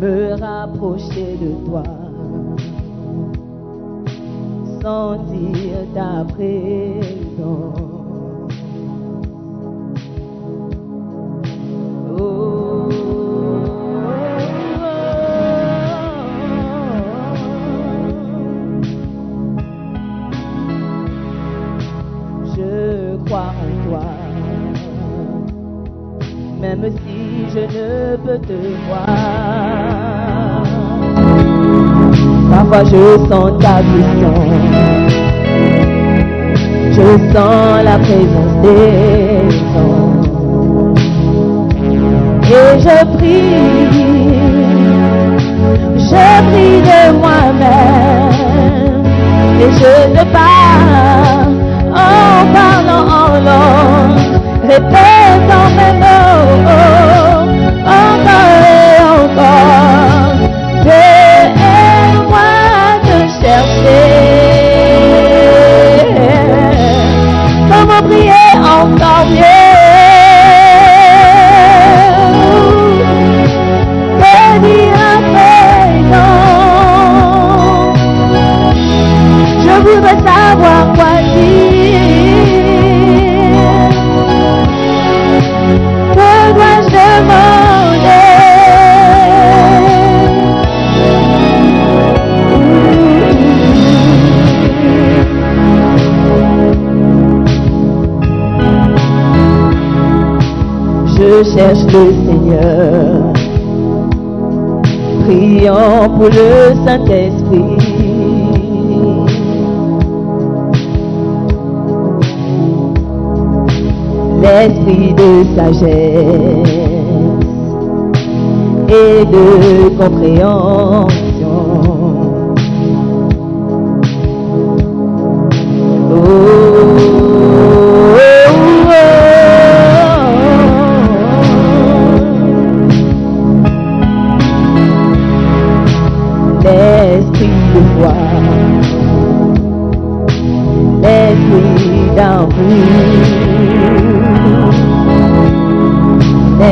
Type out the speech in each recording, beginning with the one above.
Me rapprocher de toi. Sentir ta présence. Je crois en toi, même si je ne peux te voir. Parfois je sens ta puissance, je sens la présence des anges. Et je prie, je prie de moi-même et je te parle en parlant en langue, répétant mes mots encore. Je cherche le Seigneur, priant pour le Saint-Esprit. l'esprit de sagesse et de compréhension.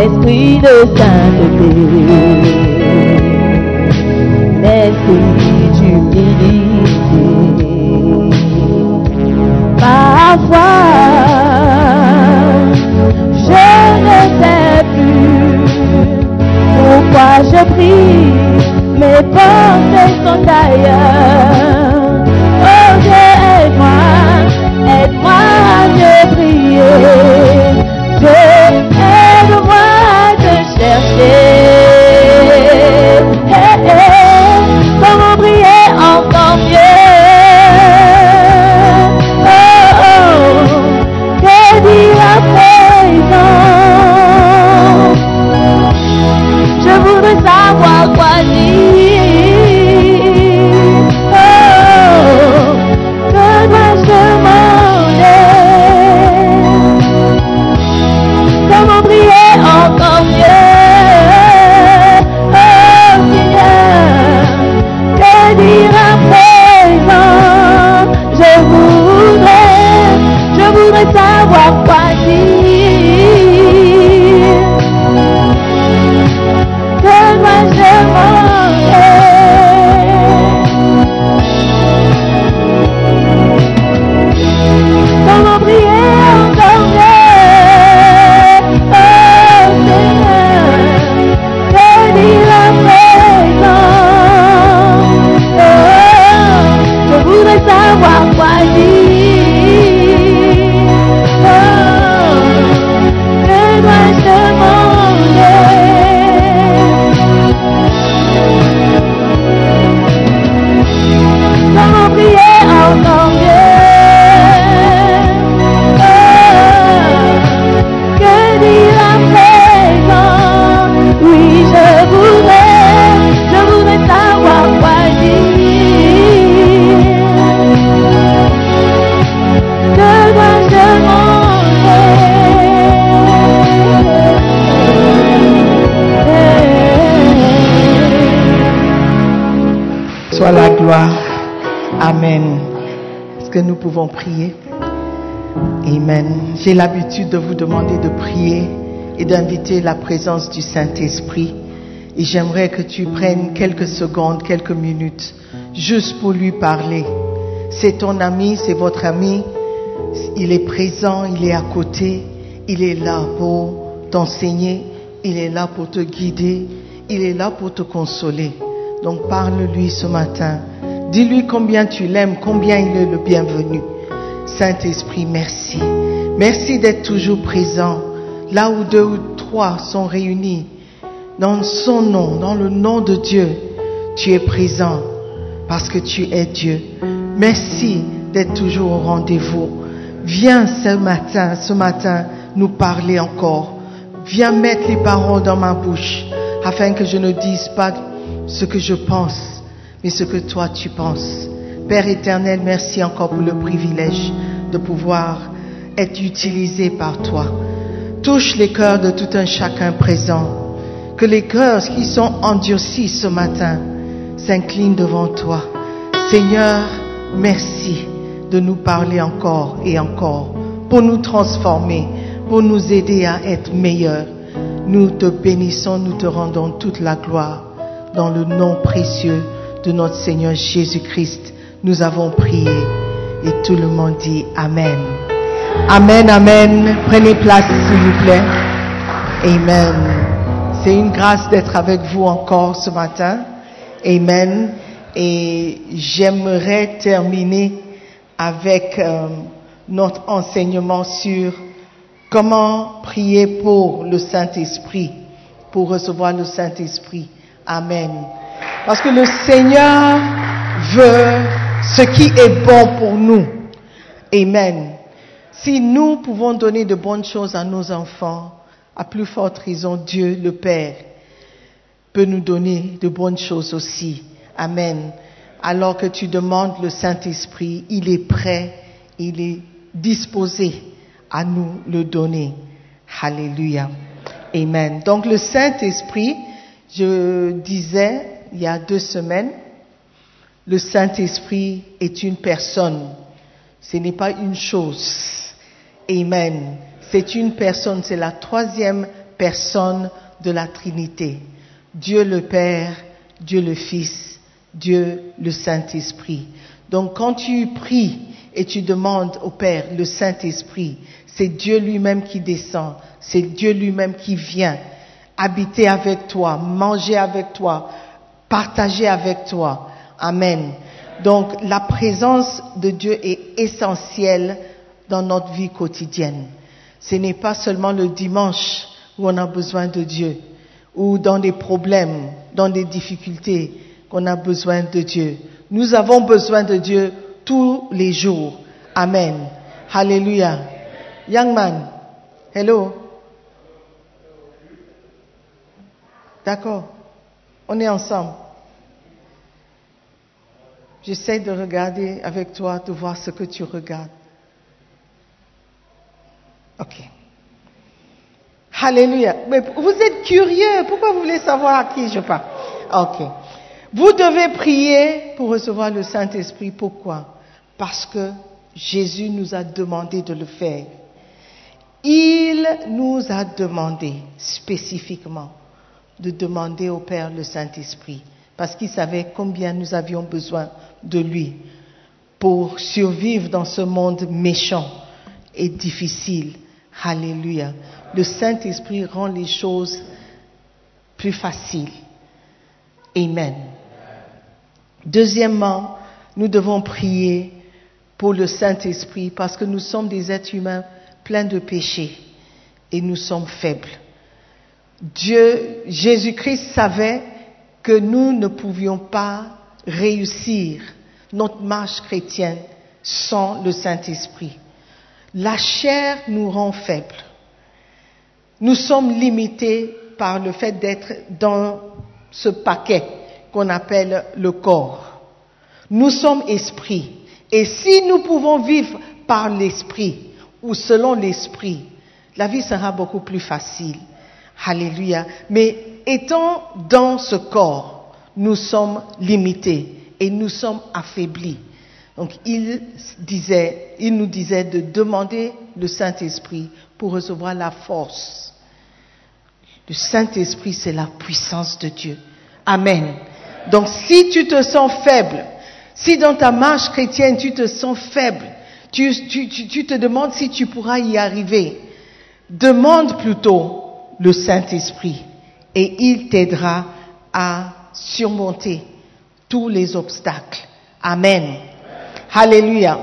L'esprit de sainteté, l'esprit d'humilité. Parfois, je ne sais plus pourquoi je prie, mes pensées sont ailleurs. J'ai l'habitude de vous demander de prier et d'inviter la présence du Saint-Esprit. Et j'aimerais que tu prennes quelques secondes, quelques minutes, juste pour lui parler. C'est ton ami, c'est votre ami. Il est présent, il est à côté. Il est là pour t'enseigner. Il est là pour te guider. Il est là pour te consoler. Donc parle-lui ce matin. Dis-lui combien tu l'aimes, combien il est le bienvenu. Saint-Esprit, merci. Merci d'être toujours présent. Là où deux ou trois sont réunis, dans son nom, dans le nom de Dieu, tu es présent parce que tu es Dieu. Merci d'être toujours au rendez-vous. Viens ce matin, ce matin, nous parler encore. Viens mettre les paroles dans ma bouche afin que je ne dise pas ce que je pense, mais ce que toi tu penses. Père éternel, merci encore pour le privilège de pouvoir être utilisé par toi. Touche les cœurs de tout un chacun présent. Que les cœurs qui sont endurcis ce matin s'inclinent devant toi. Seigneur, merci de nous parler encore et encore pour nous transformer, pour nous aider à être meilleurs. Nous te bénissons, nous te rendons toute la gloire dans le nom précieux de notre Seigneur Jésus-Christ. Nous avons prié et tout le monde dit Amen. Amen, Amen. Prenez place s'il vous plaît. Amen. C'est une grâce d'être avec vous encore ce matin. Amen. Et j'aimerais terminer avec euh, notre enseignement sur comment prier pour le Saint-Esprit, pour recevoir le Saint-Esprit. Amen. Parce que le Seigneur veut ce qui est bon pour nous. Amen. Si nous pouvons donner de bonnes choses à nos enfants, à plus forte raison, Dieu le Père peut nous donner de bonnes choses aussi. Amen. Alors que tu demandes le Saint-Esprit, il est prêt, il est disposé à nous le donner. Alléluia. Amen. Donc le Saint-Esprit, je disais il y a deux semaines, le Saint-Esprit est une personne. Ce n'est pas une chose. Amen. C'est une personne, c'est la troisième personne de la Trinité. Dieu le Père, Dieu le Fils, Dieu le Saint-Esprit. Donc quand tu pries et tu demandes au Père le Saint-Esprit, c'est Dieu lui-même qui descend, c'est Dieu lui-même qui vient habiter avec toi, manger avec toi, partager avec toi. Amen. Donc la présence de Dieu est essentielle dans notre vie quotidienne. Ce n'est pas seulement le dimanche où on a besoin de Dieu, ou dans des problèmes, dans des difficultés qu'on a besoin de Dieu. Nous avons besoin de Dieu tous les jours. Amen. Hallelujah. Young man, hello. D'accord. On est ensemble. J'essaie de regarder avec toi, de voir ce que tu regardes. Ok. Alléluia. Mais vous êtes curieux. Pourquoi vous voulez savoir à qui je parle? Ok. Vous devez prier pour recevoir le Saint-Esprit. Pourquoi? Parce que Jésus nous a demandé de le faire. Il nous a demandé spécifiquement de demander au Père le Saint-Esprit parce qu'il savait combien nous avions besoin de lui pour survivre dans ce monde méchant et difficile. Alléluia. Le Saint-Esprit rend les choses plus faciles. Amen. Deuxièmement, nous devons prier pour le Saint-Esprit parce que nous sommes des êtres humains pleins de péchés et nous sommes faibles. Dieu, Jésus-Christ savait que nous ne pouvions pas réussir notre marche chrétienne sans le Saint-Esprit. La chair nous rend faibles. Nous sommes limités par le fait d'être dans ce paquet qu'on appelle le corps. Nous sommes esprits. Et si nous pouvons vivre par l'esprit ou selon l'esprit, la vie sera beaucoup plus facile. Alléluia. Mais étant dans ce corps, nous sommes limités et nous sommes affaiblis. Donc il disait, il nous disait de demander le Saint-Esprit pour recevoir la force. Le Saint-Esprit, c'est la puissance de Dieu. Amen. Donc si tu te sens faible, si dans ta marche chrétienne tu te sens faible, tu, te demandes si tu pourras y arriver, demande plutôt le Saint-Esprit et il t'aidera à surmonter tous les obstacles. Amen. Alléluia.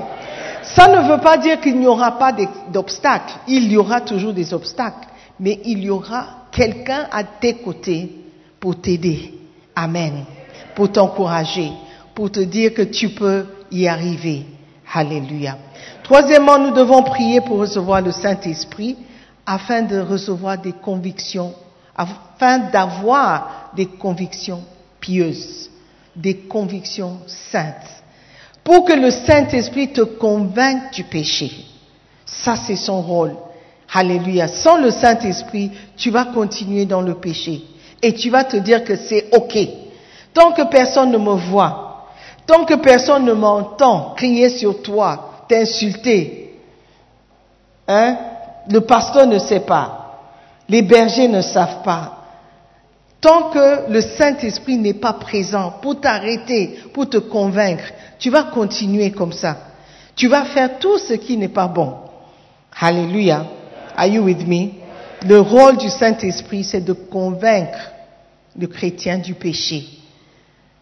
Ça ne veut pas dire qu'il n'y aura pas d'obstacles. Il y aura toujours des obstacles. Mais il y aura quelqu'un à tes côtés pour t'aider. Amen. Pour t'encourager. Pour te dire que tu peux y arriver. Alléluia. Troisièmement, nous devons prier pour recevoir le Saint-Esprit afin de recevoir des convictions, afin d'avoir des convictions pieuses, des convictions saintes pour que le Saint-Esprit te convainque du péché. Ça, c'est son rôle. Alléluia. Sans le Saint-Esprit, tu vas continuer dans le péché. Et tu vas te dire que c'est OK. Tant que personne ne me voit, tant que personne ne m'entend crier sur toi, t'insulter, hein, le pasteur ne sait pas, les bergers ne savent pas, Tant que le Saint-Esprit n'est pas présent pour t'arrêter, pour te convaincre, tu vas continuer comme ça. Tu vas faire tout ce qui n'est pas bon. Alléluia. Are you with me? Le rôle du Saint-Esprit, c'est de convaincre le chrétien du péché.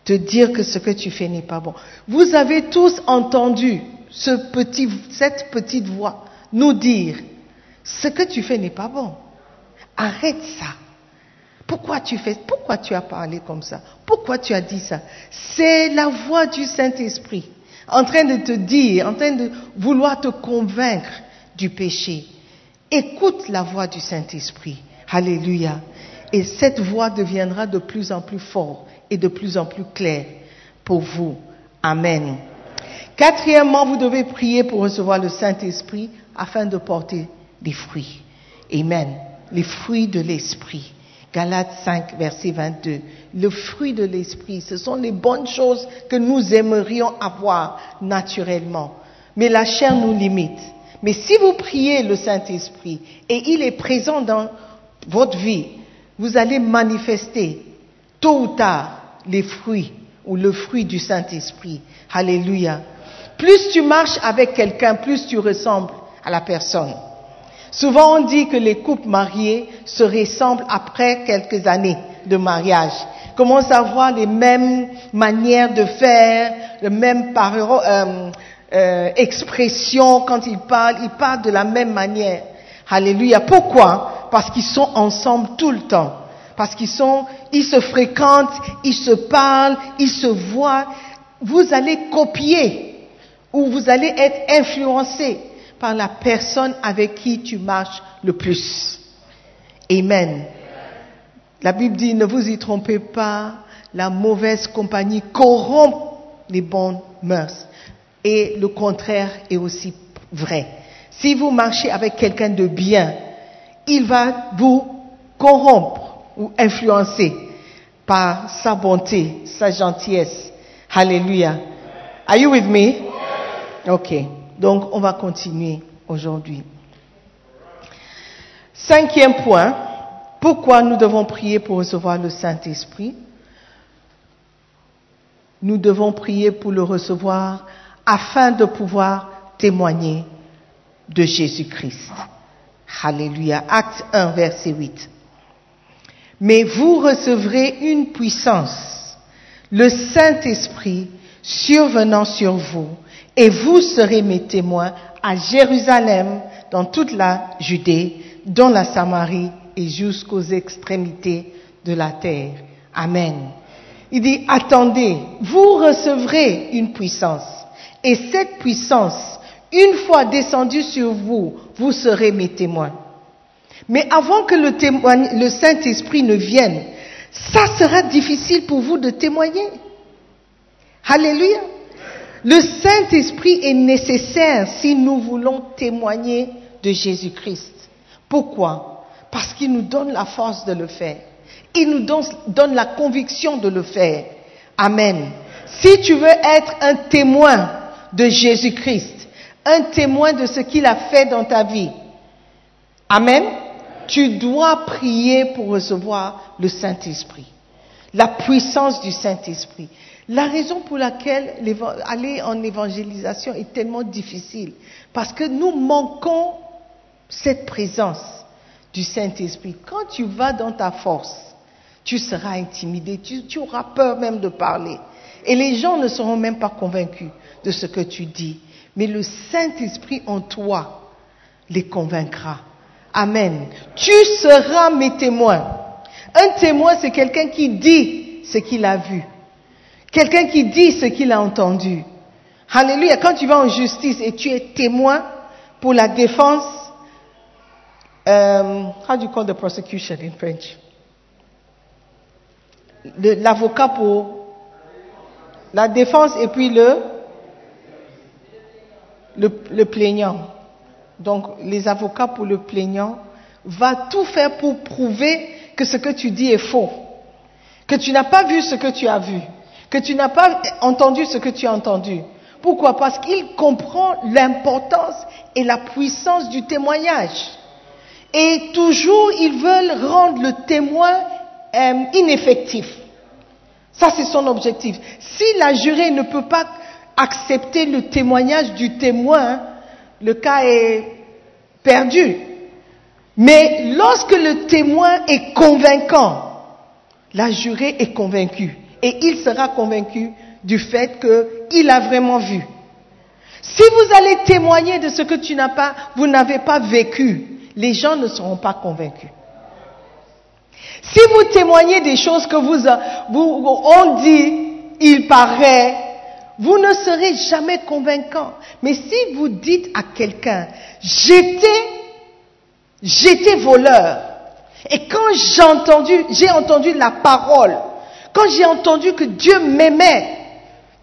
Te dire que ce que tu fais n'est pas bon. Vous avez tous entendu cette petite voix nous dire, ce que tu fais n'est pas bon. Arrête ça. Pourquoi tu as parlé comme ça? Pourquoi tu as dit ça? C'est la voix du Saint-Esprit en train de te dire, en train de vouloir te convaincre du péché. Écoute la voix du Saint-Esprit. Alléluia. Et cette voix deviendra de plus en plus forte et de plus en plus claire pour vous. Amen. Quatrièmement, vous devez prier pour recevoir le Saint-Esprit afin de porter des fruits. Amen. Les fruits de l'Esprit. Galates 5, verset 22. Le fruit de l'esprit, ce sont les bonnes choses que nous aimerions avoir naturellement. Mais la chair nous limite. Mais si vous priez le Saint-Esprit et il est présent dans votre vie, vous allez manifester tôt ou tard les fruits ou le fruit du Saint-Esprit. Alléluia. Plus tu marches avec quelqu'un, plus tu ressembles à la personne. Souvent, on dit que les couples mariés se ressemblent après quelques années de mariage. Commencent à avoir les mêmes manières de faire, les mêmes euh, euh, expressions quand ils parlent? Ils parlent de la même manière. Alléluia. Pourquoi? Parce qu'ils sont ensemble tout le temps. Parce qu'ils sont, ils se fréquentent, ils se parlent, ils se voient. Vous allez copier ou vous allez être influencé par la personne avec qui tu marches le plus. Amen. La Bible dit, ne vous y trompez pas, la mauvaise compagnie corrompt les bonnes mœurs. Et le contraire est aussi vrai. Si vous marchez avec quelqu'un de bien, il va vous corrompre ou influencer par sa bonté, sa gentillesse. Hallelujah. Are you with me? Okay. Donc, on va continuer aujourd'hui. Cinquième point, pourquoi nous devons prier pour recevoir le Saint-Esprit? Nous devons prier pour le recevoir afin de pouvoir témoigner de Jésus-Christ. Alléluia. Acte 1, verset 8. Mais vous recevrez une puissance, le Saint-Esprit survenant sur vous, et vous serez mes témoins à Jérusalem, dans toute la Judée, dans la Samarie et jusqu'aux extrémités de la terre. Amen. Il dit, attendez, vous recevrez une puissance. Et cette puissance, une fois descendue sur vous, vous serez mes témoins. Mais avant que le, le Saint-Esprit ne vienne, ça sera difficile pour vous de témoigner. Alléluia. Le Saint-Esprit est nécessaire si nous voulons témoigner de Jésus-Christ. Pourquoi? Parce qu'il nous donne la force de le faire. Il nous donne, la conviction de le faire. Amen. Si tu veux être un témoin de Jésus-Christ, un témoin de ce qu'il a fait dans ta vie, Amen, tu dois prier pour recevoir le Saint-Esprit, la puissance du Saint-Esprit. La raison pour laquelle aller en évangélisation est tellement difficile, parce que nous manquons cette présence du Saint-Esprit. Quand tu vas dans ta force, tu seras intimidé, tu, auras peur même de parler. Et les gens ne seront même pas convaincus de ce que tu dis. Mais le Saint-Esprit en toi les convaincra. Amen. Tu seras mes témoins. Un témoin, c'est quelqu'un qui dit ce qu'il a vu. Quelqu'un qui dit ce qu'il a entendu. Alléluia. Quand tu vas en justice et tu es témoin pour la défense, euh, how do you call the prosecution in French? L'avocat pour la défense et puis le, le, le plaignant. Donc, les avocats pour le plaignant va tout faire pour prouver que ce que tu dis est faux, que tu n'as pas vu ce que tu as vu, que tu n'as pas entendu ce que tu as entendu. Pourquoi? Parce qu'il comprend l'importance et la puissance du témoignage. Et toujours, ils veulent rendre le témoin euh, ineffectif. Ça, c'est son objectif. Si la jurée ne peut pas accepter le témoignage du témoin, le cas est perdu. Mais lorsque le témoin est convaincant, la jurée est convaincue. Et il sera convaincu du fait qu'il a vraiment vu. Si vous allez témoigner de ce que tu n'as pas, vous n'avez pas vécu, les gens ne seront pas convaincus. Si vous témoignez des choses que vous, vous on dit, il paraît, vous ne serez jamais convaincant. Mais si vous dites à quelqu'un, j'étais, j'étais voleur, et quand j'ai entendu, j'ai entendu la parole, quand j'ai entendu que Dieu m'aimait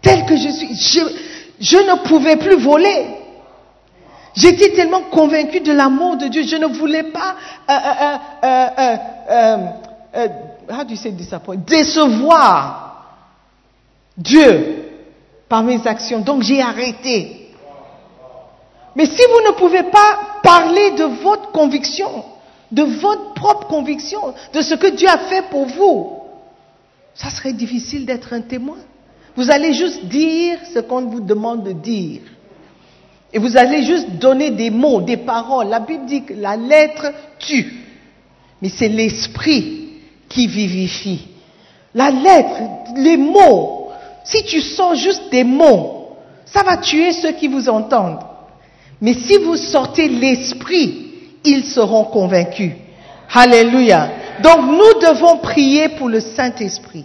tel que je suis, je, ne pouvais plus voler. J'étais tellement convaincu de l'amour de Dieu, je ne voulais pas, décevoir Dieu par mes actions. Donc j'ai arrêté. Mais si vous ne pouvez pas parler de votre conviction, de votre propre conviction, de ce que Dieu a fait pour vous, ça serait difficile d'être un témoin. Vous allez juste dire ce qu'on vous demande de dire. Et vous allez juste donner des mots, des paroles. La Bible dit que la lettre tue. Mais c'est l'esprit qui vivifie. La lettre, les mots, si tu sors juste des mots, ça va tuer ceux qui vous entendent. Mais si vous sortez l'esprit, ils seront convaincus. Alléluia. Donc nous devons prier pour le Saint-Esprit.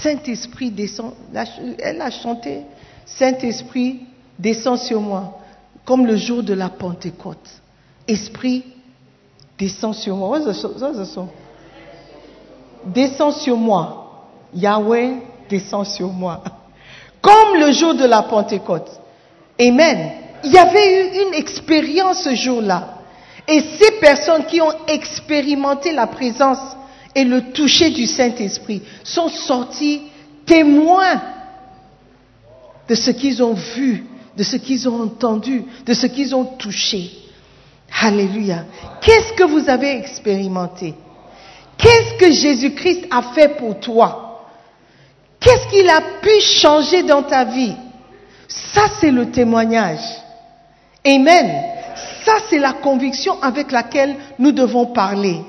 Saint-Esprit descend, elle a chanté, Saint-Esprit descend sur moi, comme le jour de la Pentecôte. Esprit descend sur moi. Descend sur moi. Yahweh descend sur moi. Comme le jour de la Pentecôte. Amen. Il y avait eu une expérience ce jour-là. Et ces personnes qui ont expérimenté la présence et le toucher du Saint-Esprit sont sorties témoins de ce qu'ils ont vu, de ce qu'ils ont entendu, de ce qu'ils ont touché. Alléluia. Qu'est-ce que vous avez expérimenté? Qu'est-ce que Jésus-Christ a fait pour toi? Qu'est-ce qu'il a pu changer dans ta vie? Ça, c'est le témoignage. Amen. Ça, c'est la conviction avec laquelle nous devons parler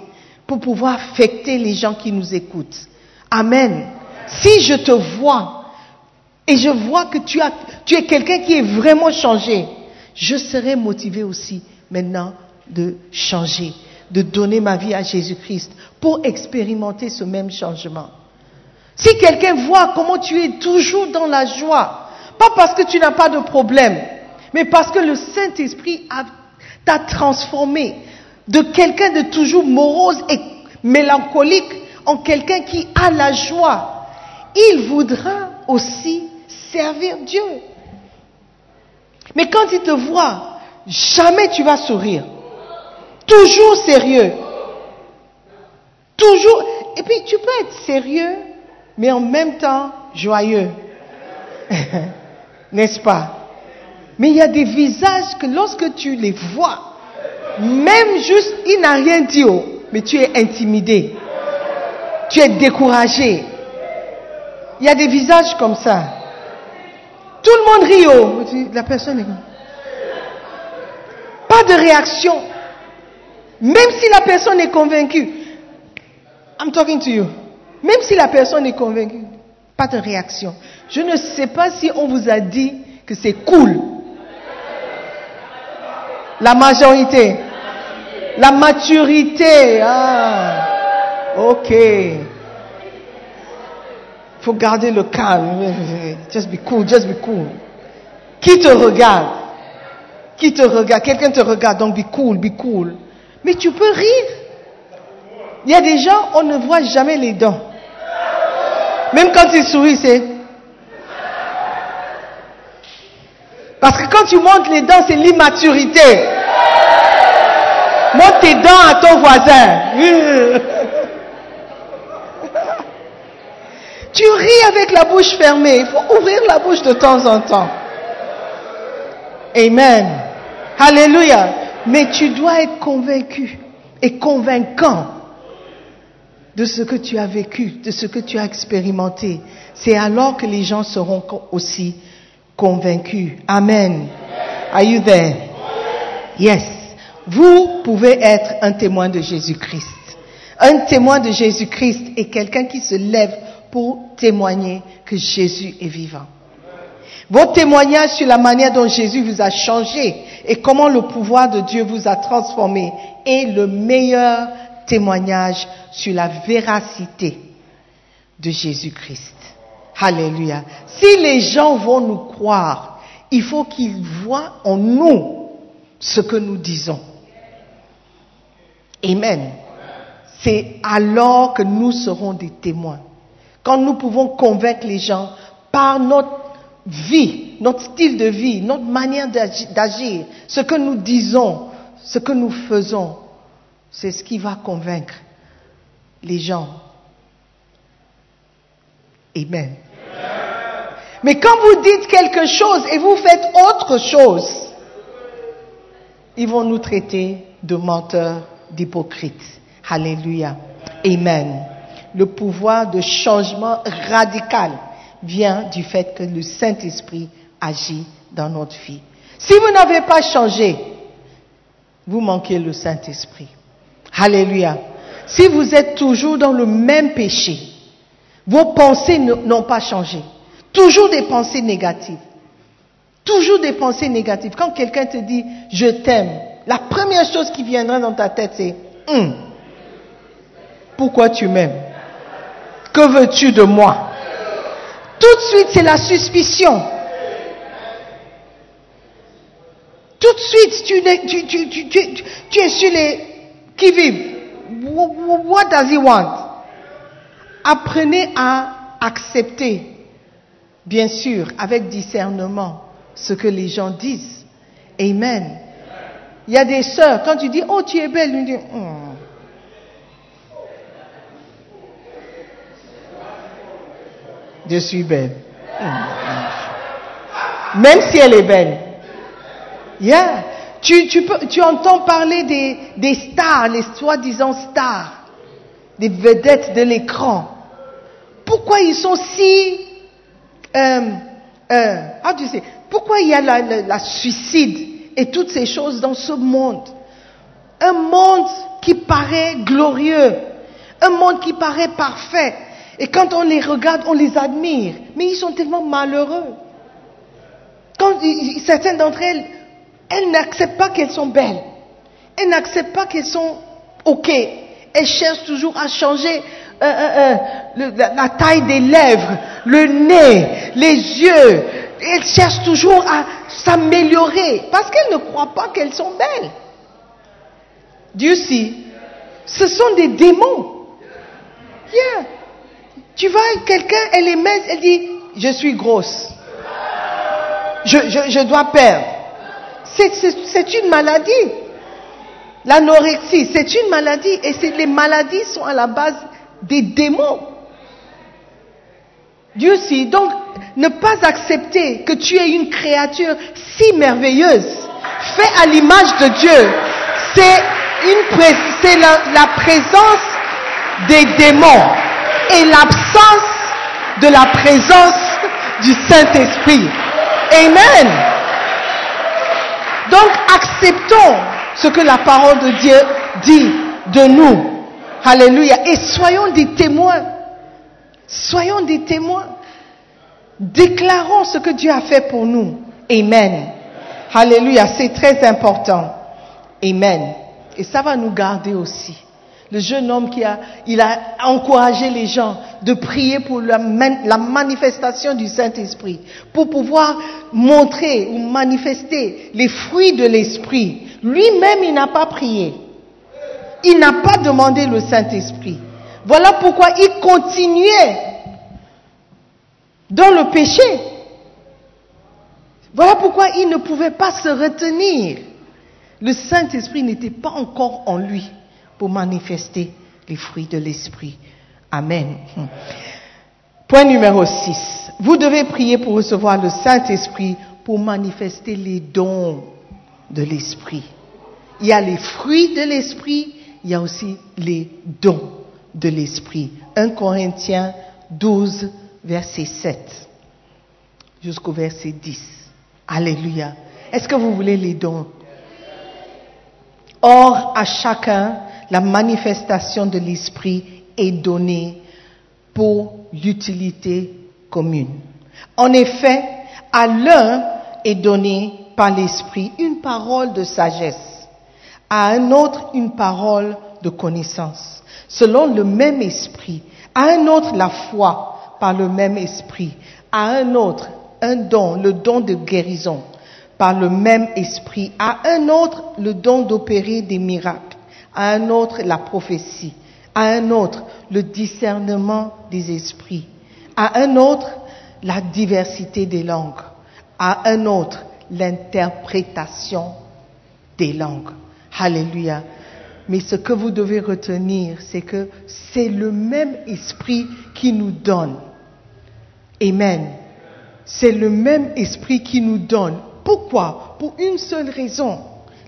pour pouvoir affecter les gens qui nous écoutent. Amen. Si je te vois et je vois que tu, es quelqu'un qui est vraiment changé, je serai motivé aussi maintenant de changer, de donner ma vie à Jésus-Christ pour expérimenter ce même changement. Si quelqu'un voit comment tu es toujours dans la joie, pas parce que tu n'as pas de problème, mais parce que le Saint-Esprit t'a transformé de quelqu'un de toujours morose et mélancolique en quelqu'un qui a la joie, il voudra aussi servir Dieu. Mais quand il te voit, jamais tu vas sourire. Toujours sérieux. Toujours. Et puis tu peux être sérieux mais en même temps joyeux. N'est-ce pas? Mais il y a des visages que lorsque tu les vois, même juste, il n'a rien dit, oh, mais tu es intimidé. Tu es découragé. Il y a des visages comme ça. Tout le monde rit, oh. La personne est... Pas de réaction. Même si la personne est convaincue. I'm talking to you. Même si la personne est convaincue, pas de réaction. Je ne sais pas si on vous a dit que c'est cool. La majorité. La maturité. Ah. Ok. Faut garder le calme. Just be cool, just be cool. Qui te regarde? Qui te regarde? Quelqu'un te regarde, donc be cool, be cool. Mais tu peux rire. Il y a des gens, on ne voit jamais les dents. Même quand ils sourient, c'est... Parce que quand tu montes les dents, c'est l'immaturité. Monte tes dents à ton voisin. Tu ris avec la bouche fermée. Il faut ouvrir la bouche de temps en temps. Amen. Alléluia. Mais tu dois être convaincu et convaincant de ce que tu as vécu, de ce que tu as expérimenté. C'est alors que les gens seront aussi convaincus. Amen. Are you there? Yes. Vous pouvez être un témoin de Jésus-Christ. Un témoin de Jésus-Christ est quelqu'un qui se lève pour témoigner que Jésus est vivant. Vos témoignages sur la manière dont Jésus vous a changé et comment le pouvoir de Dieu vous a transformé est le meilleur témoignage sur la véracité de Jésus-Christ. Alléluia. Si les gens vont nous croire, il faut qu'ils voient en nous ce que nous disons. Amen. C'est alors que nous serons des témoins. Quand nous pouvons convaincre les gens par notre vie, notre style de vie, notre manière d'agir, ce que nous disons, ce que nous faisons, c'est ce qui va convaincre les gens. Amen. Mais quand vous dites quelque chose et vous faites autre chose, ils vont nous traiter de menteurs, d'hypocrites. Alléluia. Amen. Le pouvoir de changement radical vient du fait que le Saint-Esprit agit dans notre vie. Si vous n'avez pas changé, vous manquez le Saint-Esprit. Alléluia. Si vous êtes toujours dans le même péché, vos pensées n'ont pas changé. Toujours des pensées négatives. Toujours des pensées négatives. Quand quelqu'un te dit je t'aime, la première chose qui viendra dans ta tête c'est hum, pourquoi tu m'aimes? Que veux-tu de moi? Tout de suite c'est la suspicion. Tout de suite tu, tu, tu, tu es sur les qui vivent. What does he want? Apprenez à accepter, bien sûr, avec discernement, ce que les gens disent. Amen. Il y a des sœurs, quand tu dis, oh, tu es belle, ils disent, hmm. je suis belle. Hmm. Même si elle est belle. Yeah. Tu, peux, tu entends parler des, des stars, les soi-disant stars, des vedettes de l'écran. Pourquoi ils sont si... Ah, tu sais, pourquoi il y a la suicide et toutes ces choses dans ce monde? Un monde qui paraît glorieux, un monde qui paraît parfait. Et quand on les regarde, on les admire. Mais ils sont tellement malheureux. Quand certaines d'entre elles elles n'acceptent pas qu'elles sont belles. Elles n'acceptent pas qu'elles sont OK. Elles cherchent toujours à changer euh, euh, euh, la, taille des lèvres, le nez, les yeux. Elles cherchent toujours à s'améliorer parce qu'elles ne croient pas qu'elles sont belles. Dieu si, ce sont des démons. Tu vois quelqu'un, elle est mince, elle dit, je suis grosse. Je, je, je dois perdre. C'est une maladie. L'anorexie, c'est une maladie et les maladies sont à la base des démons. Dieu sait. Donc, ne pas accepter que tu es une créature si merveilleuse, fait à l'image de Dieu, c'est c'est la, la présence des démons et l'absence de la présence du Saint-Esprit. Amen. Donc acceptons ce que la parole de Dieu dit de nous. Alléluia. Et soyons des témoins. Soyons des témoins. Déclarons ce que Dieu a fait pour nous. Amen. Alléluia. C'est très important. Amen. Et ça va nous garder aussi. Le jeune homme qui a, il a encouragé les gens de prier pour la, man- la manifestation du Saint-Esprit, pour pouvoir montrer ou manifester les fruits de l'Esprit. Lui-même, il n'a pas prié. Il n'a pas demandé le Saint-Esprit. Voilà pourquoi il continuait dans le péché. Voilà pourquoi il ne pouvait pas se retenir. Le Saint-Esprit n'était pas encore en lui pour manifester les fruits de l'Esprit. Amen. Point numéro 6. Vous devez prier pour recevoir le Saint-Esprit pour manifester les dons de l'Esprit. Il y a les fruits de l'Esprit, il y a aussi les dons de l'Esprit. 1 Corinthiens 12, verset 7 jusqu'au verset 10. Alléluia. Est-ce que vous voulez les dons? Or, à chacun, la manifestation de l'Esprit est donnée pour l'utilité commune. En effet, à l'un est donnée par l'Esprit une parole de sagesse, à un autre une parole de connaissance, selon le même Esprit, à un autre la foi par le même Esprit, à un autre un don, le don de guérison par le même esprit, à un autre le don d'opérer des miracles, à un autre la prophétie, à un autre le discernement des esprits, à un autre la diversité des langues, à un autre l'interprétation des langues. Alléluia. Mais ce que vous devez retenir, c'est que c'est le même esprit qui nous donne. Amen. C'est le même esprit qui nous donne. Pourquoi? Pour une seule raison.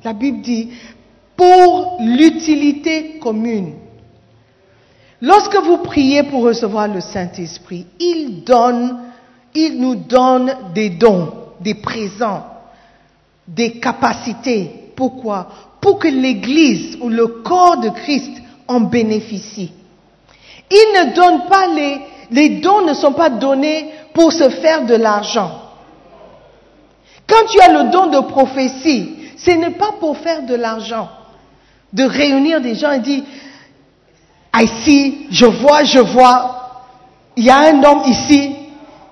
La Bible dit, pour l'utilité commune. Lorsque vous priez pour recevoir le Saint-Esprit, il il nous donne des dons, des présents, des capacités. Pourquoi? Pour que l'Église ou le corps de Christ en bénéficie. Il ne donne pas les, les dons ne sont pas donnés pour se faire de l'argent. Quand tu as le don de prophétie, ce n'est pas pour faire de l'argent, de réunir des gens et dire, ici, je vois, je vois, il y a un homme ici,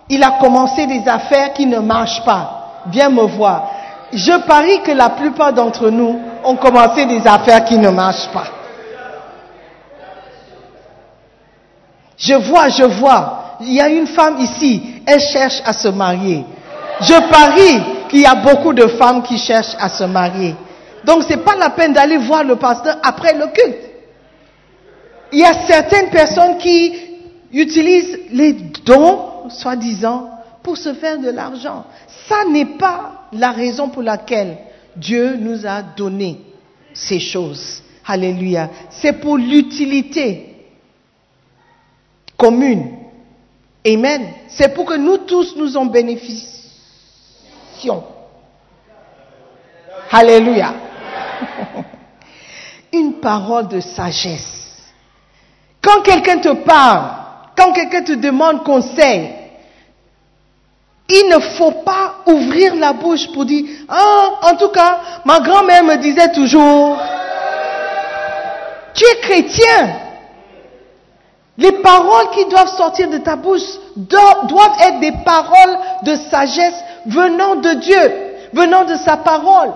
il a commencé des affaires qui ne marchent pas. Viens me voir. Je parie que la plupart d'entre nous ont commencé des affaires qui ne marchent pas. Je vois, je vois. Il y a une femme ici, elle cherche à se marier. Je parie qu'il y a beaucoup de femmes qui cherchent à se marier. Donc c'est pas la peine d'aller voir le pasteur après le culte. Il y a certaines personnes qui utilisent les dons, soi-disant, pour se faire de l'argent. Ça n'est pas la raison pour laquelle Dieu nous a donné ces choses. Alléluia. C'est pour l'utilité commune. Amen. C'est pour que nous tous nous en bénéficions. Alléluia. Une parole de sagesse. Quand quelqu'un te parle, quand quelqu'un te demande conseil, il ne faut pas ouvrir la bouche pour dire, ah, en tout cas, ma grand-mère me disait toujours, tu es chrétien. Les paroles qui doivent sortir de ta bouche doivent être des paroles de sagesse venant de Dieu, venant de sa parole.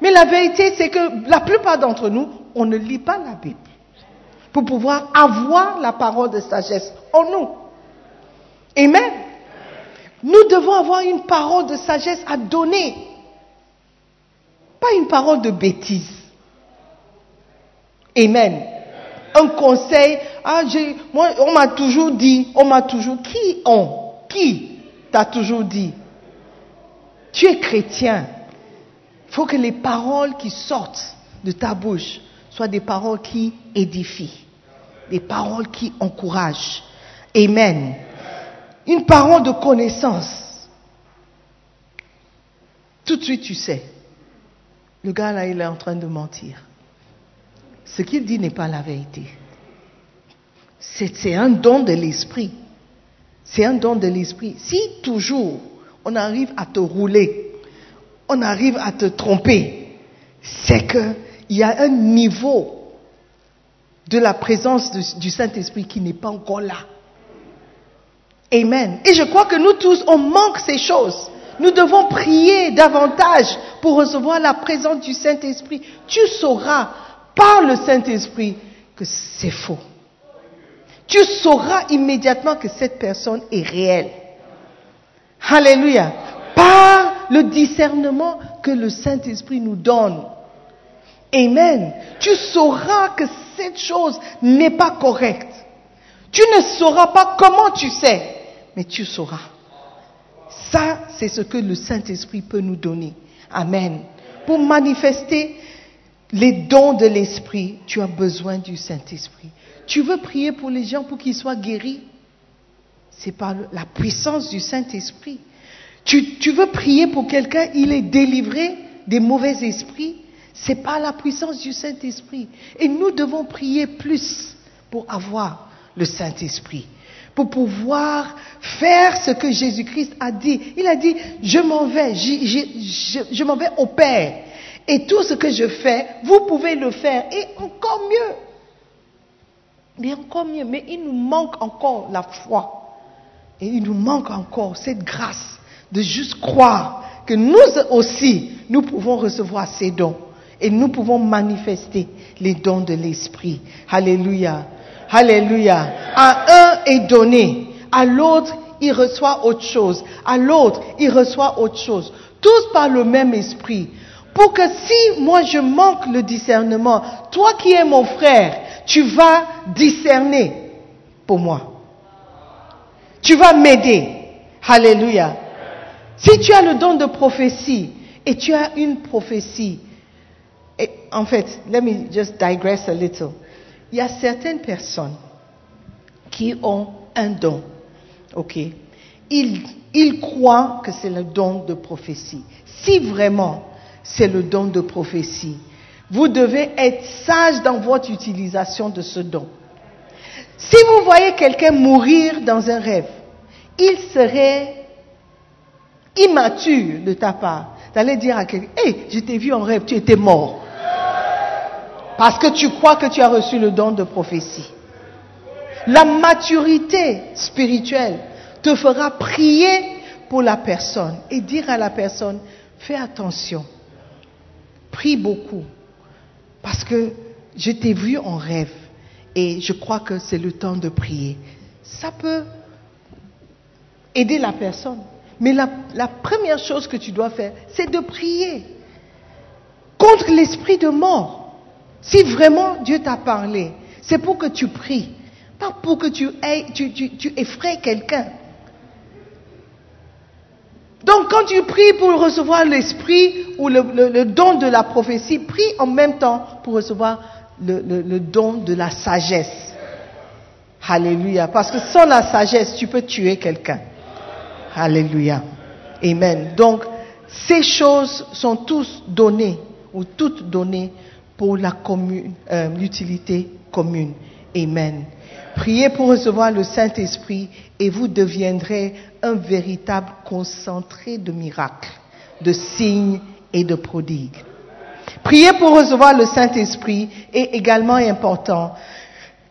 Mais la vérité, c'est que la plupart d'entre nous, on ne lit pas la Bible pour pouvoir avoir la parole de sagesse en nous. Amen. Nous devons avoir une parole de sagesse à donner, pas une parole de bêtise. Amen. Un conseil, ah, on m'a toujours dit, on m'a toujours, qui ont, qui t'a toujours dit, tu es chrétien, il faut que les paroles qui sortent de ta bouche soient des paroles qui édifient, des paroles qui encouragent. Amen. Une parole de connaissance. Tout de suite, tu sais, le gars là, il est en train de mentir. Ce qu'il dit n'est pas la vérité. C'est un don de l'esprit. C'est un don de l'esprit. Si toujours on arrive à te rouler, on arrive à te tromper, c'est qu'il y a un niveau de la présence de- du Saint-Esprit qui n'est pas encore là. Amen. Et je crois que nous tous, on manque ces choses. Nous devons prier davantage pour recevoir la présence du Saint-Esprit. Tu sauras par le Saint-Esprit que c'est faux. Tu sauras immédiatement que cette personne est réelle. Alléluia. Par le discernement que le Saint-Esprit nous donne. Amen. Tu sauras que cette chose n'est pas correcte. Tu ne sauras pas comment tu sais, mais tu sauras. Ça, c'est ce que le Saint-Esprit peut nous donner. Amen. Pour manifester les dons de l'Esprit, tu as besoin du Saint-Esprit. Tu veux prier pour les gens pour qu'ils soient guéris? C'est par la puissance du Saint-Esprit. Tu, veux prier pour quelqu'un, il est délivré des mauvais esprits? C'est par la puissance du Saint-Esprit. Et nous devons prier plus pour avoir le Saint-Esprit pour pouvoir faire ce que Jésus-Christ a dit. Il a dit, je m'en vais, je m'en vais au Père. Et tout ce que je fais, vous pouvez le faire. Et encore mieux. Mais encore mieux. Mais il nous manque encore la foi. Et il nous manque encore cette grâce de juste croire que nous aussi, nous pouvons recevoir ces dons. Et nous pouvons manifester les dons de l'Esprit. Alléluia. Alléluia. À un est donné, à l'autre il reçoit autre chose, à l'autre il reçoit autre chose. Tous par le même esprit. Pour que si moi je manque le discernement, toi qui es mon frère, tu vas discerner pour moi. Tu vas m'aider. Alléluia. Si tu as le don de prophétie et tu as une prophétie, en fait, let me just digress a little. Il y a certaines personnes qui ont un don, ok? Ils, croient que c'est le don de prophétie. Si vraiment c'est le don de prophétie, vous devez être sage dans votre utilisation de ce don. Si vous voyez quelqu'un mourir dans un rêve, il serait immature de ta part d'aller dire à quelqu'un, hé, je t'ai vu en rêve, tu étais mort. Parce que tu crois que tu as reçu le don de prophétie. La maturité spirituelle te fera prier pour la personne et dire à la personne, fais attention, prie beaucoup, parce que je t'ai vu en rêve et je crois que c'est le temps de prier. Ça peut aider la personne. Mais la, première chose que tu dois faire, c'est de prier contre l'esprit de mort. Si vraiment Dieu t'a parlé, c'est pour que tu pries, pas pour que tu, aies- tu, tu, tu effraies quelqu'un. Donc quand tu pries pour recevoir l'esprit ou le, don de la prophétie, prie en même temps pour recevoir le, don de la sagesse. Alléluia. Parce que sans la sagesse, tu peux tuer quelqu'un. Alléluia. Amen. Donc, ces choses sont tous données ou toutes données pour la commune, euh, l'utilité commune. Amen. Priez pour recevoir le Saint-Esprit et vous deviendrez un véritable concentré de miracles, de signes et de prodigues. Prier pour recevoir le Saint-Esprit est également important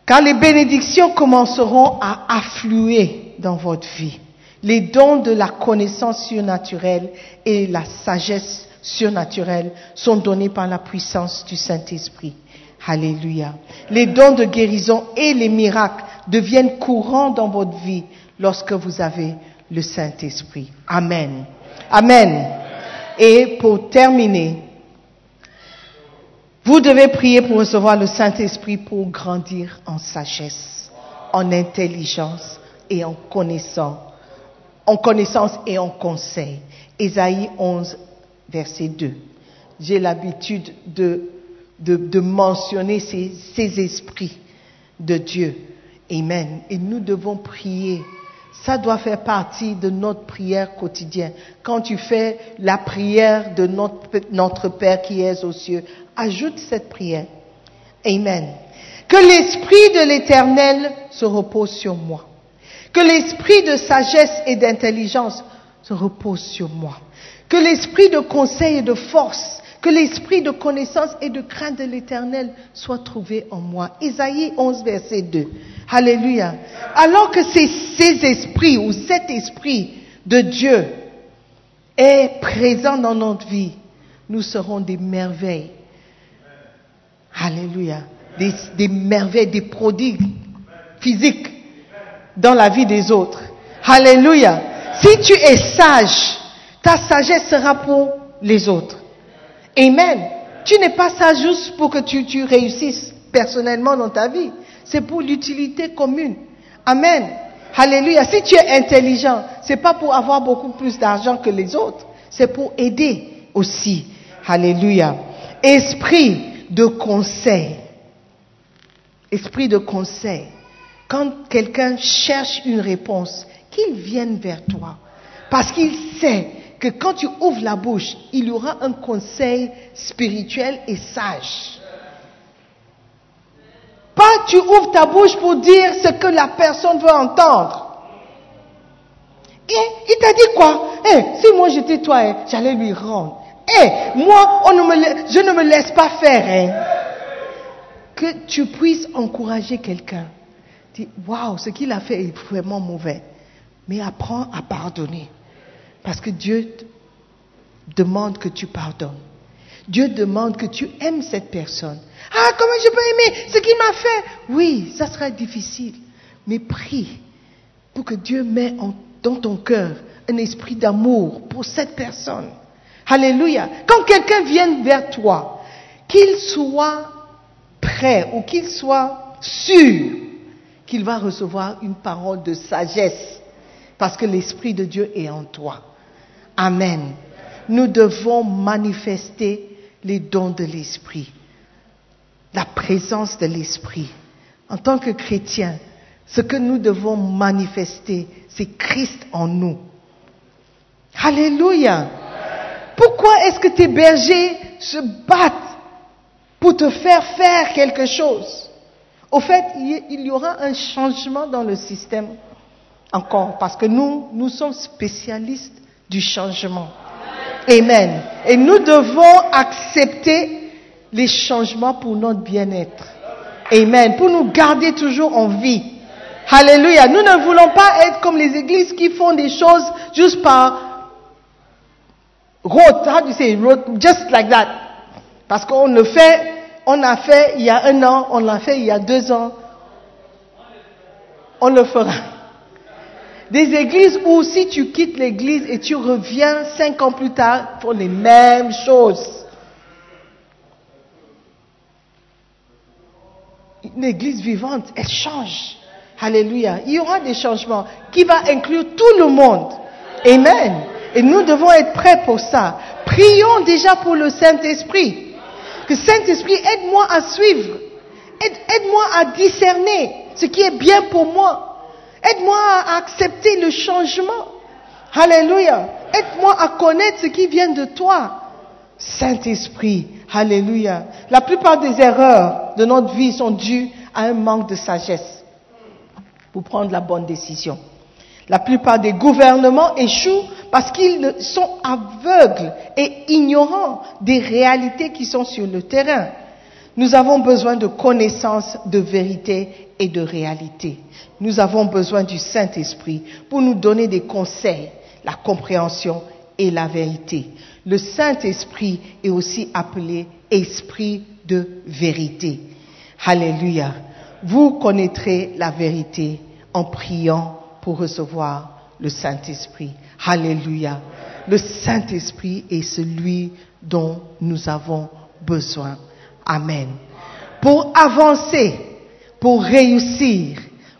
car les bénédictions commenceront à affluer dans votre vie. Les dons de la connaissance surnaturelle et la sagesse surnaturelle sont donnés par la puissance du Saint-Esprit. Alléluia. Les dons de guérison et les miracles deviennent courants dans votre vie lorsque vous avez le Saint-Esprit. Amen. Amen. Et pour terminer, vous devez prier pour recevoir le Saint-Esprit pour grandir en sagesse, en intelligence et en connaissant en connaissance et en conseil. Ésaïe 11, verset 2. J'ai l'habitude de, mentionner ces, esprits de Dieu. Amen. Et nous devons prier. Ça doit faire partie de notre prière quotidienne. Quand tu fais la prière de notre Père qui est aux cieux, ajoute cette prière. Amen. Que l'Esprit de l'Éternel se repose sur moi. Que l'Esprit de sagesse et d'intelligence se repose sur moi. Que l'Esprit de conseil et de force, que l'Esprit de connaissance et de crainte de l'Éternel soit trouvé en moi. Isaïe 11, verset 2. Alléluia. Alors que ces, esprits ou cet esprit de Dieu est présent dans notre vie, nous serons des merveilles. Alléluia. Des, des merveilles, des prodigues physiques dans la vie des autres. Alléluia. Si tu es sage, ta sagesse sera pour les autres. Amen. Tu n'es pas sage juste pour que tu, tu réussisses personnellement dans ta vie. C'est pour l'utilité commune. Amen. Alléluia. Si tu es intelligent, c'est pas pour avoir beaucoup plus d'argent que les autres. C'est pour aider aussi. Alléluia. Esprit de conseil. Esprit de conseil. Quand quelqu'un cherche une réponse, qu'il vienne vers toi. Parce qu'il sait que quand tu ouvres la bouche, il y aura un conseil spirituel et sage. Pas tu ouvres ta bouche pour dire ce que la personne veut entendre. Et il t'a dit quoi? Eh, Si moi j'étais toi, eh, j'allais lui rendre. Eh, moi, on ne me je ne me laisse pas faire. Que tu puisses encourager quelqu'un. Dis, waouh, ce qu'il a fait est vraiment mauvais. Mais apprends à pardonner. Parce que Dieu demande que tu pardonnes. Dieu demande que tu aimes cette personne. Ah, comment je peux aimer ce qu'il m'a fait? Oui, ça sera difficile. Mais prie pour que Dieu mette dans ton cœur un esprit d'amour pour cette personne. Alléluia. Quand quelqu'un vient vers toi, qu'il soit prêt ou qu'il soit sûr qu'il va recevoir une parole de sagesse parce que l'Esprit de Dieu est en toi. Amen. Nous devons manifester les dons de l'Esprit, la présence de l'Esprit. En tant que chrétiens, ce que nous devons manifester, c'est Christ en nous. Alléluia. Pourquoi est-ce que tes bergers se battent pour te faire faire quelque chose? Au fait, il y aura un changement dans le système encore, parce que nous, nous sommes spécialistes du changement. Amen. Et nous devons accepter les changements pour notre bien-être. Amen. Pour nous garder toujours en vie. Alléluia. Nous ne voulons pas être comme les églises qui font des choses juste par rote. How do you say? Just like that. Parce qu'on le fait, on a fait il y a un an, on l'a fait il y a deux ans. On le fera. Des églises où si tu quittes l'église et tu reviens cinq ans plus tard, font les mêmes choses. Une église vivante, elle change. Alléluia. Il y aura des changements qui va inclure tout le monde. Amen. Et nous devons être prêts pour ça. Prions déjà pour le Saint-Esprit. Que Saint-Esprit, aide-moi à suivre. Aide- Aide-moi à discerner ce qui est bien pour moi. Aide-moi à accepter le changement. Alléluia. Aide-moi à connaître ce qui vient de toi. Saint-Esprit. Alléluia. La plupart des erreurs de notre vie sont dues à un manque de sagesse pour prendre la bonne décision. La plupart des gouvernements échouent parce qu'ils sont aveugles et ignorants des réalités qui sont sur le terrain. Nous avons besoin de connaissances, de vérité et de réalité. Nous avons besoin du Saint-Esprit pour nous donner des conseils, la compréhension et la vérité. Le Saint-Esprit est aussi appelé Esprit de vérité. Alléluia. Vous connaîtrez la vérité en priant pour recevoir le Saint-Esprit. Alléluia. Le Saint-Esprit est celui dont nous avons besoin. Amen. Pour avancer, pour réussir,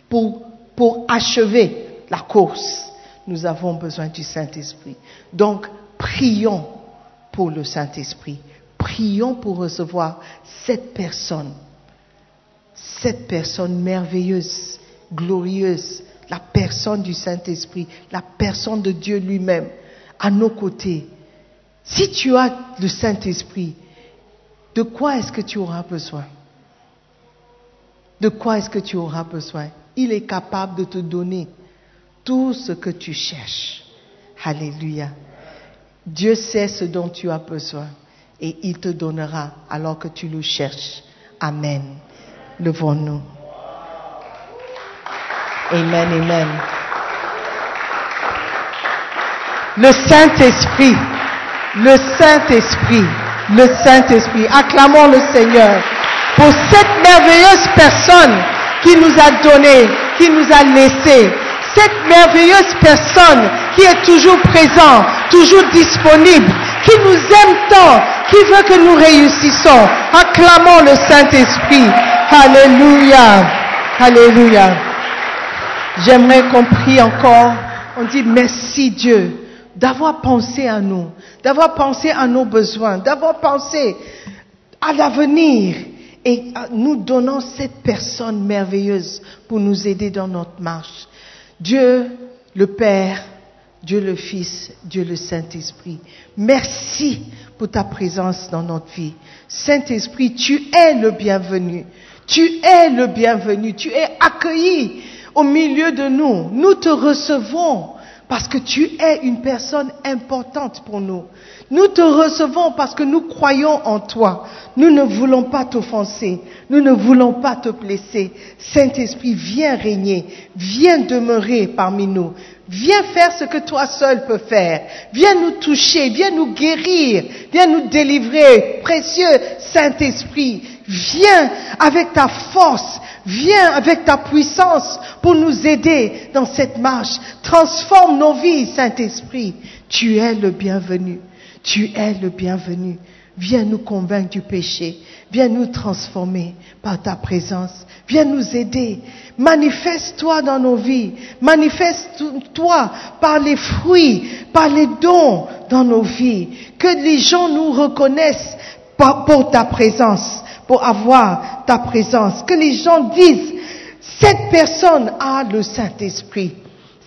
pour, achever la course, Nous avons besoin du Saint-Esprit. Donc, prions pour le Saint-Esprit. Prions pour recevoir cette personne, cette personne merveilleuse, glorieuse, la personne du Saint-Esprit, la personne de Dieu lui-même à nos côtés. Si tu as le Saint-Esprit, de quoi est-ce que tu auras besoin? De quoi est-ce que tu auras besoin? Il est capable de te donner tout ce que tu cherches. Alléluia. Dieu sait ce dont tu as besoin et il te donnera alors que tu le cherches. Amen. Levons-nous. Amen, amen. Le Saint-Esprit, le Saint-Esprit, le Saint-Esprit. Acclamons le Seigneur pour cette merveilleuse personne qui nous a donné, qui nous a laissé. Cette merveilleuse personne qui est toujours présent, toujours disponible, qui nous aime tant, qui veut que nous réussissons. Acclamons le Saint-Esprit. Alléluia. Alléluia. J'aimerais qu'on prie encore. On dit merci Dieu d'avoir pensé à nous, d'avoir pensé à nos besoins, d'avoir pensé à l'avenir et nous donnons cette personne merveilleuse pour nous aider dans notre marche. Dieu le Père, Dieu le Fils, Dieu le Saint-Esprit. Merci pour ta présence dans notre vie. Saint-Esprit, tu es le bienvenu. Tu es le bienvenu. Tu es accueilli au milieu de nous. Nous te recevons parce que tu es une personne importante pour nous. Nous te recevons parce que nous croyons en toi. Nous ne voulons pas t'offenser. Nous ne voulons pas te blesser. Saint-Esprit, viens régner. Viens demeurer parmi nous. Viens faire ce que toi seul peux faire. Viens nous toucher. Viens nous guérir. Viens nous délivrer. Précieux Saint-Esprit, viens avec ta force. Viens avec ta puissance pour nous aider dans cette marche. Transforme nos vies, Saint-Esprit. Tu es le bienvenu. Tu es le bienvenu. Viens nous convaincre du péché. Viens nous transformer par ta présence. Viens nous aider. Manifeste-toi dans nos vies. Manifeste-toi par les fruits, par les dons dans nos vies. Que les gens nous reconnaissent pour ta présence, pour avoir ta présence. Que les gens disent, cette personne a le Saint-Esprit.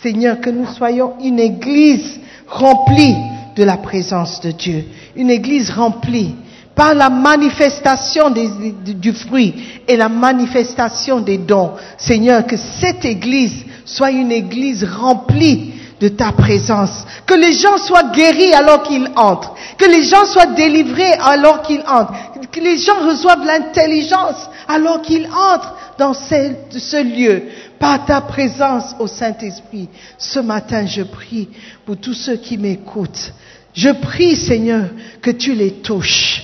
Seigneur, que nous soyons une église remplie de la présence de Dieu. Une église remplie par la manifestation du fruit et la manifestation des dons. Seigneur, que cette église soit une église remplie de ta présence. Que les gens soient guéris alors qu'ils entrent. Que les gens soient délivrés alors qu'ils entrent. Que les gens reçoivent l'intelligence alors qu'ils entrent dans ce, lieu. Par ta présence au Saint-Esprit. Ce matin, je prie pour tous ceux qui m'écoutent. Je prie, Seigneur, que tu les touches.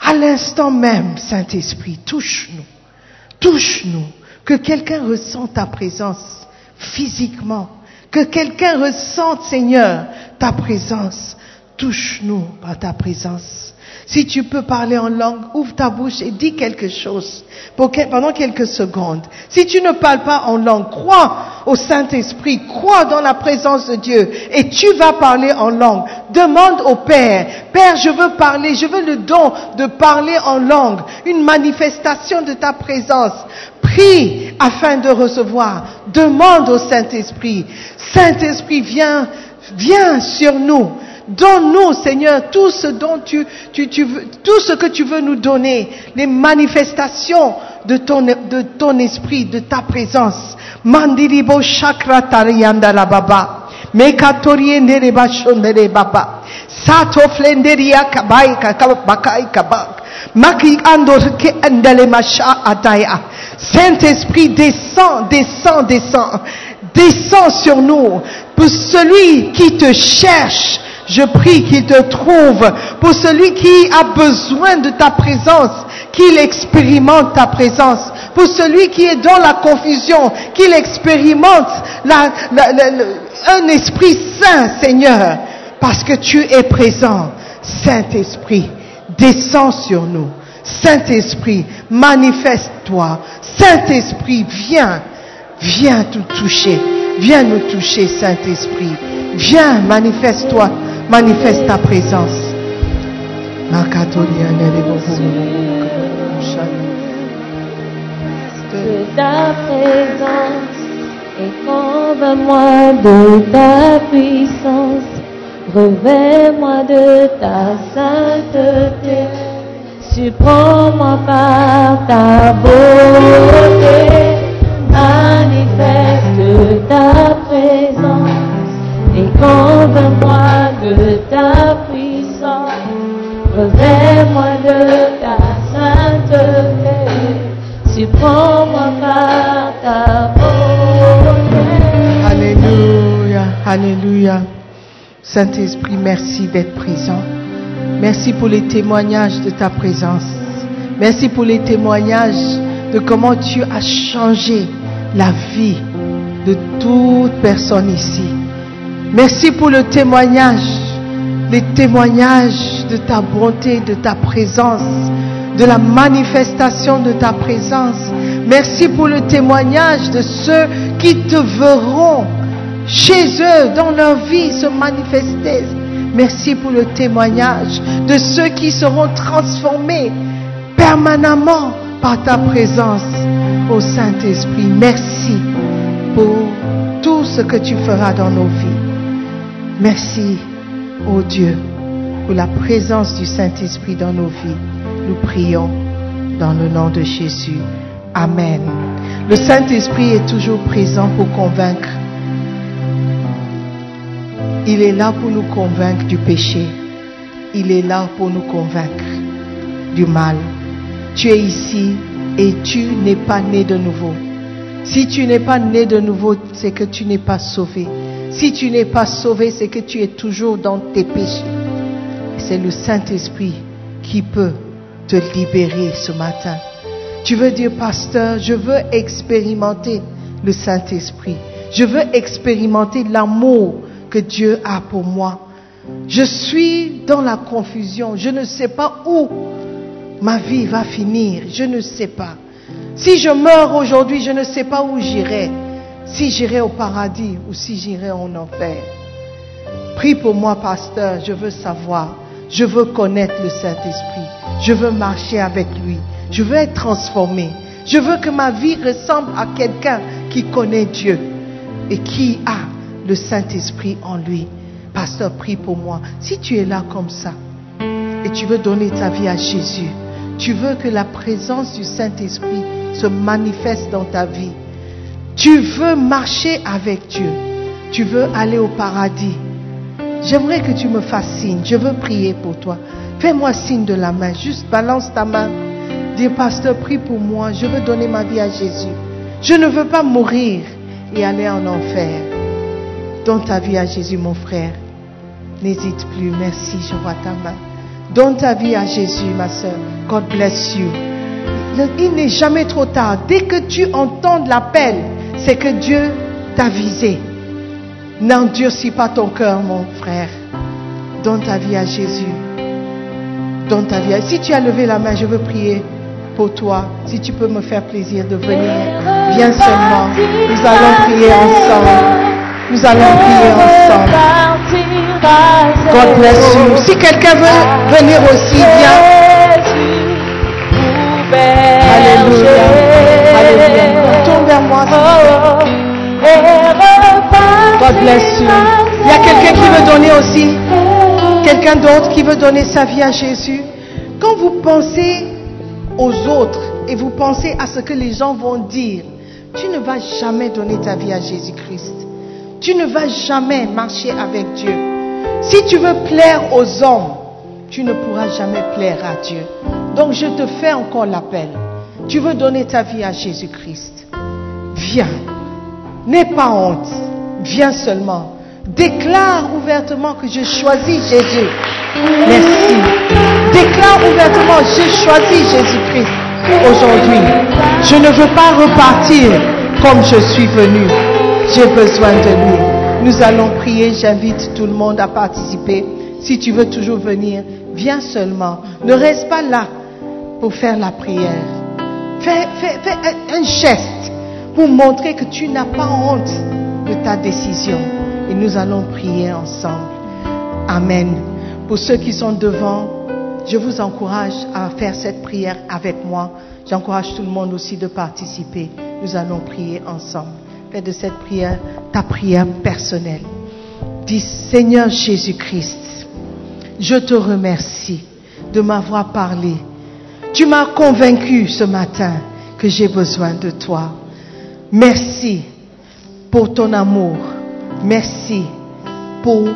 À l'instant même, Saint-Esprit, touche-nous. Touche-nous. Que quelqu'un ressente ta présence physiquement. Que quelqu'un ressente, Seigneur, ta présence. Touche-nous par ta présence. Si tu peux parler en langue, ouvre ta bouche et dis quelque chose pendant quelques secondes. Si tu ne parles pas en langue, crois au Saint-Esprit, crois dans la présence de Dieu et tu vas parler en langue. Demande au Père, Père, je veux parler, je veux le don de parler en langue, une manifestation de ta présence. Prie afin de recevoir. Demande au Saint-Esprit. Saint-Esprit, viens, viens sur nous. Donne-nous, Seigneur, tout ce dont tu, tu, tu veux, tout ce que tu veux nous donner, les manifestations de ton, de ton esprit, de ta présence. Mandiribo chakra tarianda la baba. Mekatoriye nereba shondere baba. Sato flenderia kabai kabai kabak. Maki andor ke andale ataya. Saint-Esprit, descend, descend, descend. Descend sur nous. Pour celui qui te cherche, je prie qu'il te trouve. Pour celui qui a besoin de ta présence, qu'il expérimente ta présence. Pour celui qui est dans la confusion, qu'il expérimente un esprit saint, Seigneur. Parce que tu es présent. Saint-Esprit, descends sur nous. Saint-Esprit, manifeste-toi. Saint-Esprit, viens. Viens tout toucher. Viens nous toucher, Saint-Esprit. Viens, manifeste-toi, manifeste ta présence. de ta présence et convainc-moi de ta puissance. Revêt-moi de ta sainteté, surprends-moi par ta beauté, manifeste ta présence et convainc-moi de ta puissance. Revêt-moi de ta sainteté, surprends-moi par ta beauté. Alléluia, Alléluia. Saint-Esprit, merci d'être présent. Merci pour les témoignages de ta présence. Merci pour les témoignages de comment tu as changé la vie de toute personne ici. Merci pour le témoignage, les témoignages de ta bonté, de ta présence, de la manifestation de ta présence. Merci pour le témoignage de ceux qui te verront chez eux, dans leur vie, se manifester. Merci pour le témoignage de ceux qui seront transformés permanemment par ta présence, au Saint-Esprit. Merci pour tout ce que tu feras dans nos vies. Merci, ô Dieu, pour la présence du Saint-Esprit dans nos vies. Nous prions dans le nom de Jésus. Amen. Le Saint-Esprit est toujours présent pour convaincre. Il est là pour nous convaincre du péché. Il est là pour nous convaincre du mal. Tu es ici et tu n'es pas né de nouveau. Si tu n'es pas né de nouveau, c'est que tu n'es pas sauvé. Si tu n'es pas sauvé, c'est que tu es toujours dans tes péchés. C'est le Saint-Esprit qui peut te libérer ce matin. Tu veux dire, pasteur, je veux expérimenter le Saint-Esprit. Je veux expérimenter l'amour que Dieu a pour moi. Je suis dans la confusion. Je ne sais pas où ma vie va finir. Je ne sais pas. Si je meurs aujourd'hui, je ne sais pas où j'irai. Si j'irai au paradis ou si j'irai en enfer. Prie pour moi, pasteur. Je veux savoir. Je veux connaître le Saint-Esprit. Je veux marcher avec lui. Je veux être transformé. Je veux que ma vie ressemble à quelqu'un qui connaît Dieu et qui a le Saint-Esprit en lui. Pasteur, prie pour moi. Si tu es là comme ça et tu veux donner ta vie à Jésus, tu veux que la présence du Saint-Esprit se manifeste dans ta vie. Tu veux marcher avec Dieu. Tu veux aller au paradis. J'aimerais que tu me fasses signe. Je veux prier pour toi. Fais-moi signe de la main. Juste balance ta main. Dis, pasteur, prie pour moi. Je veux donner ma vie à Jésus. Je ne veux pas mourir et aller en enfer. Donne ta vie à Jésus, mon frère. N'hésite plus. Merci, je vois ta main. Donne ta vie à Jésus, ma soeur. God bless you. Il n'est jamais trop tard. Dès que tu entends l'appel, c'est que Dieu t'a visé. N'endurcis pas ton cœur, mon frère. Donne ta vie à Jésus. Donne ta vie. à- Si tu as levé la main, je veux prier pour toi. Si tu peux me faire plaisir de venir, viens seulement. Nous allons prier ensemble. Nous allons prier ensemble. God bless you. Si quelqu'un veut venir aussi, viens. Alléluia. Alléluia. Tourne vers moi. Il y a quelqu'un qui veut donner aussi. Quelqu'un d'autre qui veut donner sa vie à Jésus. Quand vous pensez aux autres et vous pensez à ce que les gens vont dire, tu ne vas jamais donner ta vie à Jésus-Christ. Tu ne vas jamais marcher avec Dieu. Si tu veux plaire aux hommes, tu ne pourras jamais plaire à Dieu. Donc je te fais encore l'appel. Tu veux donner ta vie à Jésus-Christ? Viens. N'aie pas honte. Viens seulement. Déclare ouvertement que je choisis Jésus. Merci. Déclare ouvertement, je choisis Jésus-Christ aujourd'hui. Je ne veux pas repartir comme je suis venu. J'ai besoin de lui. Nous allons prier. J'invite tout le monde à participer. Si tu veux toujours venir, viens seulement. Ne reste pas là pour faire la prière. Fais, fais- un geste pour montrer que tu n'as pas honte de ta décision et nous allons prier ensemble. Amen. Pour ceux qui sont devant, je vous encourage à faire cette prière avec moi. J'encourage tout le monde aussi de participer. Nous allons prier ensemble. Fais de cette prière ta prière personnelle. Dis Seigneur Jésus-Christ, je te remercie de m'avoir parlé. Tu m'as convaincu ce matin que j'ai besoin de toi. Merci pour ton amour. Merci pour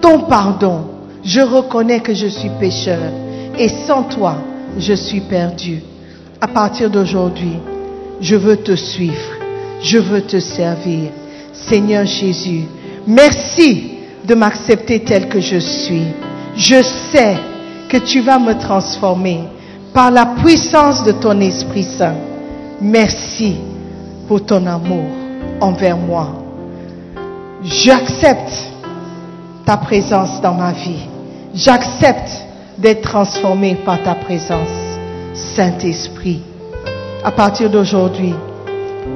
ton pardon. Je reconnais que je suis pécheur et sans toi, je suis perdu. À partir d'aujourd'hui, je veux te suivre. Je veux te servir. Seigneur Jésus, merci de m'accepter tel que je suis. Je sais que tu vas me transformer par la puissance de ton Esprit Saint. Merci pour ton amour envers moi. J'accepte ta présence dans ma vie. J'accepte d'être transformé par ta présence, Saint-Esprit. À partir d'aujourd'hui,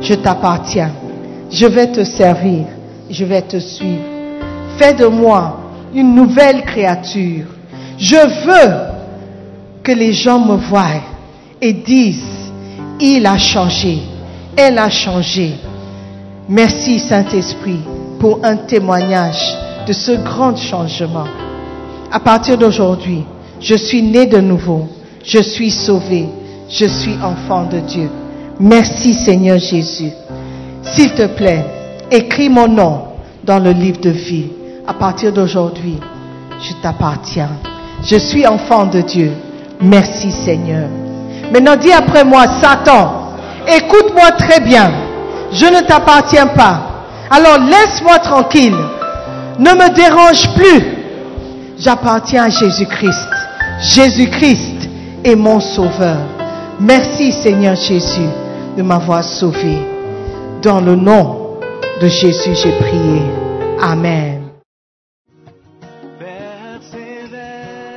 je t'appartiens. Je vais te servir. Je vais te suivre. Fais de moi une nouvelle créature. Je veux que les gens me voient et disent, il a changé, elle a changé. Merci Saint-Esprit pour un témoignage de ce grand changement. À partir d'aujourd'hui, je suis né de nouveau, je suis sauvé, je suis enfant de Dieu. Merci Seigneur Jésus. S'il te plaît, écris mon nom dans le livre de vie. À partir d'aujourd'hui, je t'appartiens. Je suis enfant de Dieu. Merci Seigneur. Maintenant dis après moi, Satan, écoute-moi très bien. Je ne t'appartiens pas. Alors laisse-moi tranquille. Ne me dérange plus. J'appartiens à Jésus-Christ. Jésus-Christ est mon sauveur. Merci Seigneur Jésus de m'avoir sauvé. Dans le nom de Jésus, j'ai prié. Amen.